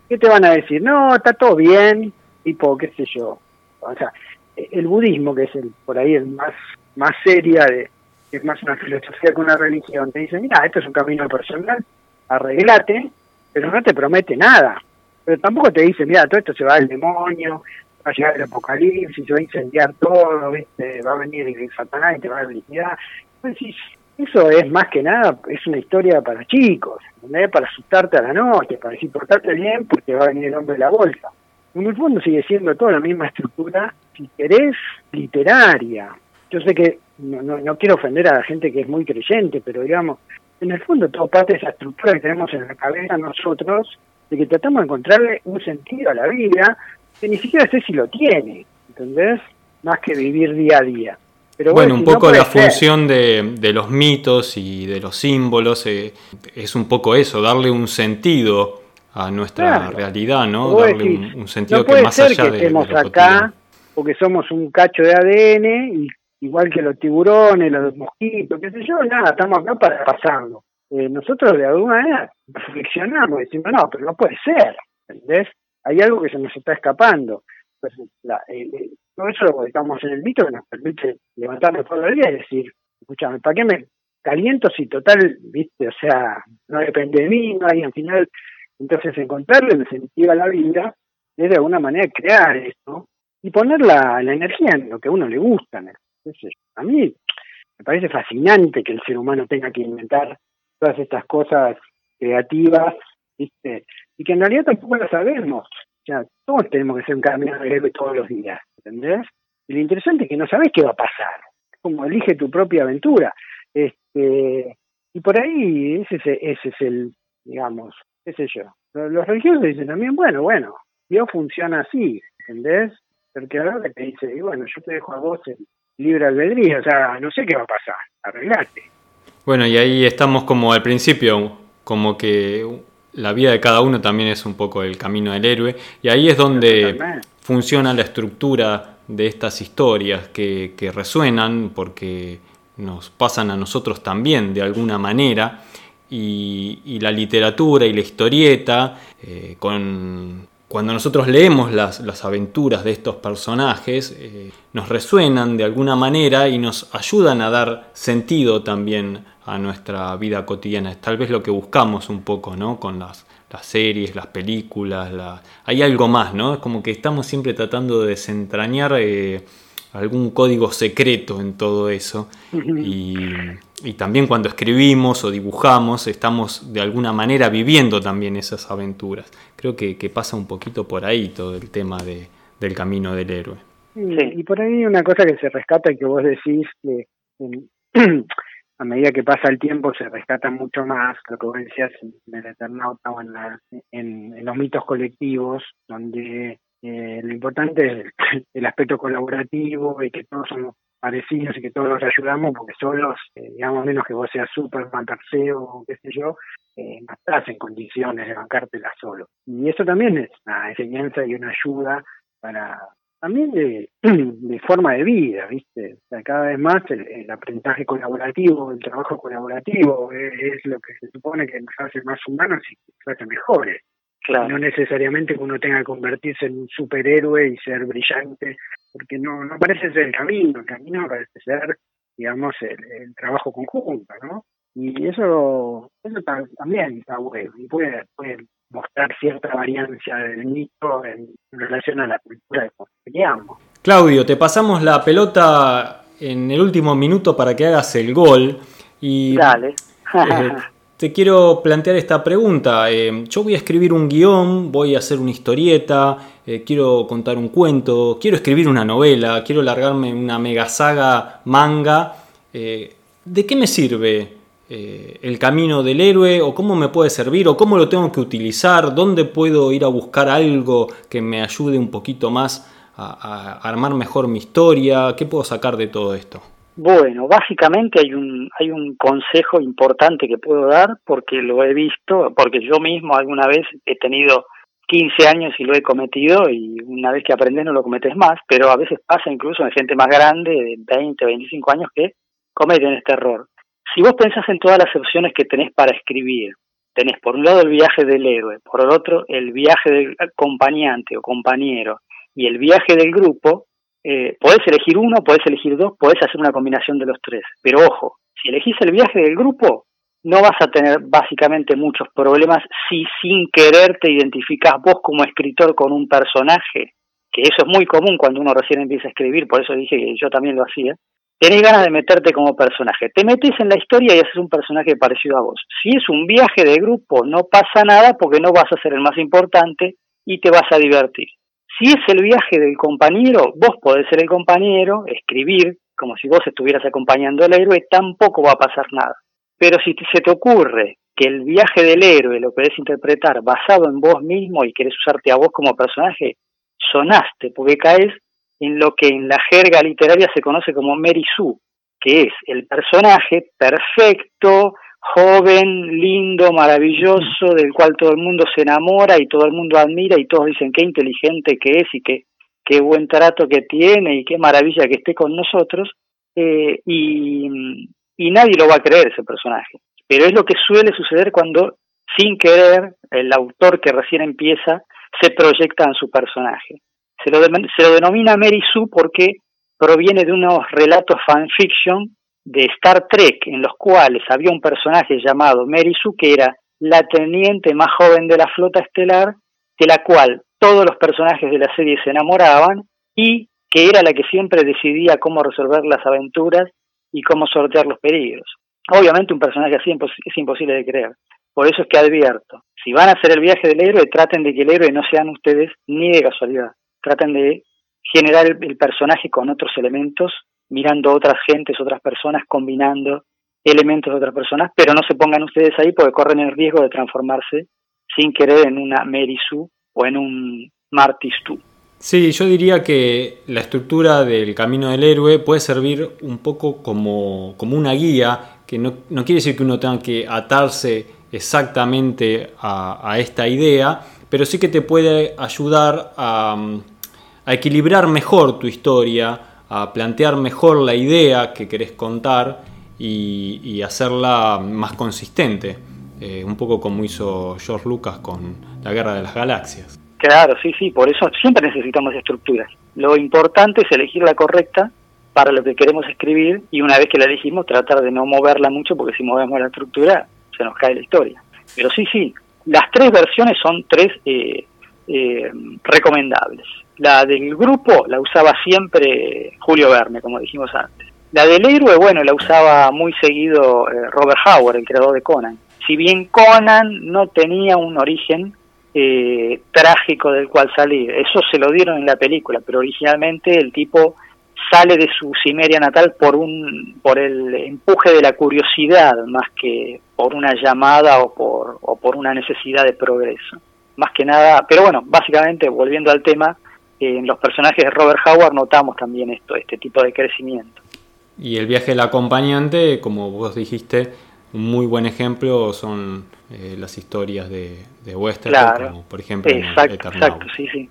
qué te van a decir? No, está todo bien, tipo, qué sé yo. O sea, el budismo, que es el por ahí el más, más seria, de, es más una filosofía que una religión, te dice, mira, esto es un camino personal, arreglate, pero no te promete nada. Pero tampoco te dice, mira, todo esto se va al demonio, va a llegar el apocalipsis, se va a incendiar todo, ¿viste? va a venir el Satanás y te va a liquidar. Entonces, eso es más que nada, es una historia para chicos, para asustarte a la noche, para decir portarte bien porque va a venir el hombre de la bolsa. En el fondo sigue siendo toda la misma estructura, si querés, literaria. Yo sé que no, no, quiero ofender a la gente que es muy creyente, pero digamos, en el fondo todo parte de esa estructura que tenemos en la cabeza nosotros, de que tratamos de encontrarle un sentido a la vida, que ni siquiera sé si lo tiene, ¿entendés? Más que vivir día a día. Pero bueno, un poco la función de, de, los mitos y de los símbolos eh, es un poco eso, darle un sentido a nuestra realidad, ¿no? Darle un, sentido que más allá que de, estemos acá porque somos un cacho de ADN, y, igual que los tiburones, los mosquitos, qué sé yo, nada, estamos acá para pasarlo. Eh, nosotros de alguna manera reflexionamos y decimos, no, pero no puede ser, ¿entendés? Hay algo que se nos está escapando. Pues, la, eh, todo eso lo estamos en el mito que nos permite levantarnos por la día y decir, escúchame, ¿para qué me caliento si total, viste, o sea, no depende de mí, no hay al final entonces, encontrarle el sentido a la vida es de alguna manera crear esto y poner la, energía en lo que a uno le gusta. a mí me parece fascinante que el ser humano tenga que inventar todas estas cosas creativas, ¿viste? y que en realidad tampoco lo sabemos. Sea, todos tenemos que ser un camino de héroe todos los días, ¿entendés? Y lo interesante es que no sabes qué va a pasar. Como elige tu propia aventura. Este, y por ahí ese, ese es el, digamos, qué sé yo. Los religiosos dicen también, bueno, bueno, Dios funciona así, ¿entendés? Porque ahora te dice, y bueno, yo te dejo a vos el libre albedrío, o sea, no sé qué va a pasar, arreglate. Bueno, y ahí estamos como al principio, como que la vida de cada uno también es un poco el camino del héroe, y ahí es donde funciona la estructura de estas historias que, que resuenan porque nos pasan a nosotros también de alguna manera y, la literatura y la historieta, eh, con, cuando nosotros leemos las, las, aventuras de estos personajes, eh, nos resuenan de alguna manera y nos ayudan a dar sentido también a nuestra vida cotidiana. Es tal vez lo que buscamos un poco, ¿no? Con las, las series, las películas, hay algo más, ¿no? Es como que estamos siempre tratando de desentrañar eh, algún código secreto en todo eso. Y, y también cuando escribimos o dibujamos estamos de alguna manera viviendo también esas aventuras. Creo que, pasa un poquito por ahí todo el tema de, del camino del héroe. Sí, y por ahí una cosa que se rescata y que vos decís que a medida que pasa el tiempo se rescata mucho más, lo que vos decías en el Eternauta o en, en, los mitos colectivos, donde eh, lo importante es el aspecto colaborativo y que todos somos parecidos y que todos nos ayudamos porque solos, eh, digamos, menos que vos seas Superman, Perseo o qué sé yo, eh, no estás en condiciones de bancártela solo. Y eso también es una enseñanza y una ayuda para también de, de forma de vida, ¿viste? O sea, cada vez más el, aprendizaje colaborativo, el trabajo colaborativo es, es, lo que se supone que nos hace más humanos y nos hace mejores. No necesariamente que uno tenga que convertirse en un superhéroe y ser brillante, porque no, no parece ser el camino, el camino parece ser, digamos, el, trabajo conjunto, ¿no? Y eso, eso también está bueno y puede, puede mostrar cierta variancia del mito en, relación a la cultura que creamos. Claudio, te pasamos la pelota en el último minuto para que hagas el gol. Y, Dale. Eh, te quiero plantear esta pregunta. Eh, yo voy a escribir un guion, voy a hacer una historieta, eh, quiero contar un cuento, quiero escribir una novela, quiero largarme una mega saga manga. ¿De qué me sirve el camino del héroe o cómo me puede servir o cómo lo tengo que utilizar? ¿Dónde puedo ir a buscar algo que me ayude un poquito más a armar mejor mi historia? ¿Qué puedo sacar de todo esto? Bueno, básicamente hay un, hay un consejo importante que puedo dar porque lo he visto, porque yo mismo alguna vez he tenido 15 años y lo he cometido y una vez que aprendes no lo cometes más, pero a veces pasa incluso en gente más grande, de 20, 25 años, que cometen este error. Si vos pensás en todas las opciones que tenés para escribir, tenés por un lado el viaje del héroe, por el otro el viaje del acompañante o compañero y el viaje del grupo, eh, podés elegir uno, podés elegir dos, podés hacer una combinación de los tres. Pero ojo, si elegís el viaje del grupo, no vas a tener básicamente muchos problemas si sin querer te identificas vos como escritor con un personaje, que eso es muy común cuando uno recién empieza a escribir, por eso dije que yo también lo hacía. Tenés ganas de meterte como personaje. Te metes en la historia y haces un personaje parecido a vos. Si es un viaje de grupo, no pasa nada porque no vas a ser el más importante y te vas a divertir. Si es el viaje del compañero, vos podés ser el compañero, escribir como si vos estuvieras acompañando al héroe, tampoco va a pasar nada. Pero si se te ocurre que el viaje del héroe lo querés interpretar basado en vos mismo y querés usarte a vos como personaje, sonaste, porque caes en lo que en la jerga literaria se conoce como Mary Sue, que es el personaje perfecto, joven, lindo, maravilloso, del cual todo el mundo se enamora y todo el mundo admira y todos dicen qué inteligente que es y qué, qué buen trato que tiene y qué maravilla que esté con nosotros, eh, y, y nadie lo va a creer ese personaje. Pero es lo que suele suceder cuando, sin querer, el autor que recién empieza se proyecta en su personaje. Se lo, se lo denomina Mary Sue porque proviene de unos relatos fanfiction de Star Trek en los cuales había un personaje llamado Mary Sue que era la teniente más joven de la flota estelar, de la cual todos los personajes de la serie se enamoraban y que era la que siempre decidía cómo resolver las aventuras y cómo sortear los peligros. Obviamente un personaje así es imposible de creer. Por eso es que advierto, si van a hacer el viaje del héroe, traten de que el héroe no sean ustedes ni de casualidad. Traten de generar el, personaje con otros elementos, mirando otras gentes, otras personas, combinando elementos de otras personas, pero no se pongan ustedes ahí porque corren el riesgo de transformarse sin querer en una Mary Sue o en un Marty Stu. Sí, yo diría que la estructura del camino del héroe puede servir un poco como, como una guía, que no, no, quiere decir que uno tenga que atarse exactamente a, esta idea, pero sí que te puede ayudar a, equilibrar mejor tu historia, a plantear mejor la idea que querés contar y, hacerla más consistente, eh, un poco como hizo George Lucas con la Guerra de las Galaxias. Claro, sí, sí, por eso siempre necesitamos estructuras. Lo importante es elegir la correcta para lo que queremos escribir y una vez que la elegimos tratar de no moverla mucho porque si movemos la estructura se nos cae la historia. Pero sí, sí, las tres versiones son tres eh, eh, recomendables. La del grupo la usaba siempre Julio Verne, como dijimos antes. La del héroe, bueno, la usaba muy seguido eh, Robert Howard, el creador de Conan. Si bien Conan no tenía un origen eh, trágico del cual salir. Eso se lo dieron en la película, pero originalmente el tipo sale de su Cimeria natal por un por el empuje de la curiosidad más que por una llamada o por o por una necesidad de progreso. Más que nada, pero bueno, básicamente volviendo al tema, en los personajes de Robert Howard notamos también esto, este tipo de crecimiento. Y el viaje del acompañante, como vos dijiste, un muy buen ejemplo son eh, las historias de, de Western, como por ejemplo exacto, exacto, sí, sí.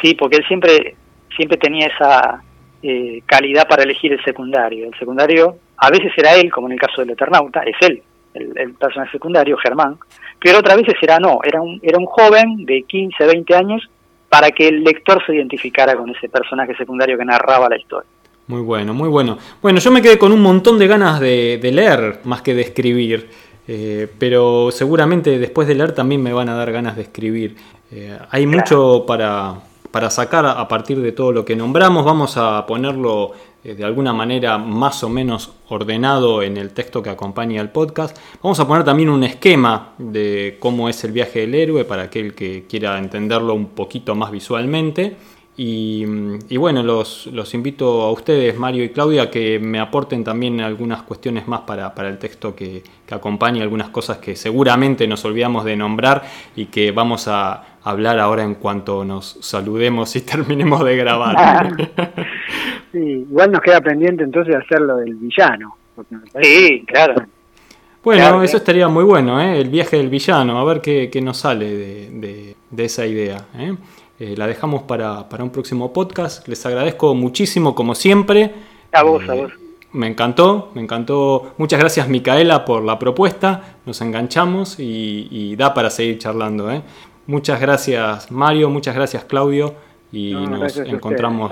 Sí, porque él siempre, siempre tenía esa eh, calidad para elegir el secundario. El secundario, a veces era él, como en el caso del Eternauta, es él, el, personaje secundario, Germán, pero otras veces era no, era un, era un joven de 15, 20 años para que el lector se identificara con ese personaje secundario que narraba la historia. Muy bueno, muy bueno. Bueno, yo me quedé con un montón de ganas de, leer más que de escribir, eh, pero seguramente después de leer también me van a dar ganas de escribir. Eh, hay mucho para, para sacar a partir de todo lo que nombramos. Vamos a ponerlo de alguna manera más o menos ordenado en el texto que acompaña al podcast. Vamos a poner también un esquema de cómo es el viaje del héroe para aquel que quiera entenderlo un poquito más visualmente. Y, bueno, los, los, invito a ustedes, Mario y Claudia, que me aporten también algunas cuestiones más para, el texto que, que acompaña, algunas cosas que seguramente nos olvidamos de nombrar y que vamos a hablar ahora en cuanto nos saludemos y terminemos de grabar. igual nos queda pendiente entonces hacerlo del villano. Sí, claro. Bueno, eso estaría muy bueno, ¿eh? el viaje del villano, a ver qué, nos sale de, de, esa idea. ¿eh? Eh, la dejamos para, un próximo podcast. Les agradezco muchísimo, como siempre. A vos, a eh, vos. Me encantó, me encantó. Muchas gracias, Micaela, por la propuesta. Nos enganchamos y, da para seguir charlando. ¿eh? Muchas gracias, Mario. Muchas gracias, Claudio. Y nos encontramos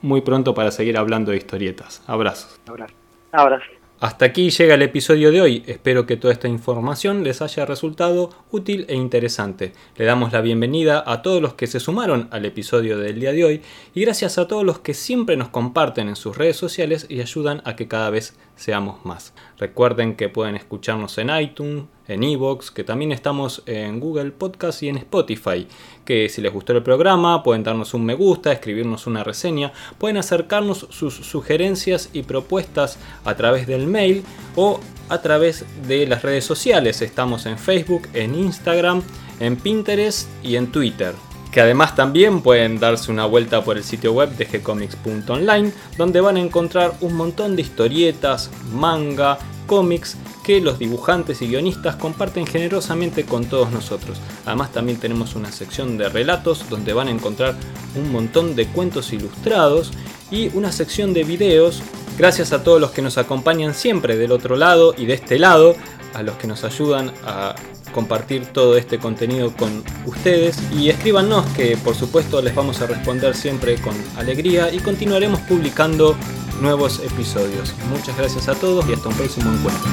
muy pronto para seguir hablando de historietas. Abrazos. Abrazos. Abrazos. Hasta aquí llega el episodio de hoy, espero que toda esta información les haya resultado útil e interesante. Le damos la bienvenida a todos los que se sumaron al episodio del día de hoy y gracias a todos los que siempre nos comparten en sus redes sociales y ayudan a que cada vez seamos más. Recuerden que pueden escucharnos en iTunes, en Evox, que también estamos en Google Podcast y en Spotify. Que si les gustó el programa pueden darnos un me gusta, escribirnos una reseña, pueden acercarnos sus sugerencias y propuestas a través del mail o a través de las redes sociales. Estamos en Facebook, en Instagram, en Pinterest y en Twitter que además también pueden darse una vuelta por el sitio web de gcomics.online, donde van a encontrar un montón de historietas, manga, cómics los dibujantes y guionistas comparten generosamente con todos nosotros. Además también tenemos una sección de relatos donde van a encontrar un montón de cuentos ilustrados y una sección de videos. Gracias a todos los que nos acompañan siempre del otro lado y de este lado, a los que nos ayudan a compartir todo este contenido con ustedes y escríbanos que por supuesto les vamos a responder siempre con alegría y continuaremos publicando nuevos episodios. Muchas gracias a todos y hasta un próximo encuentro.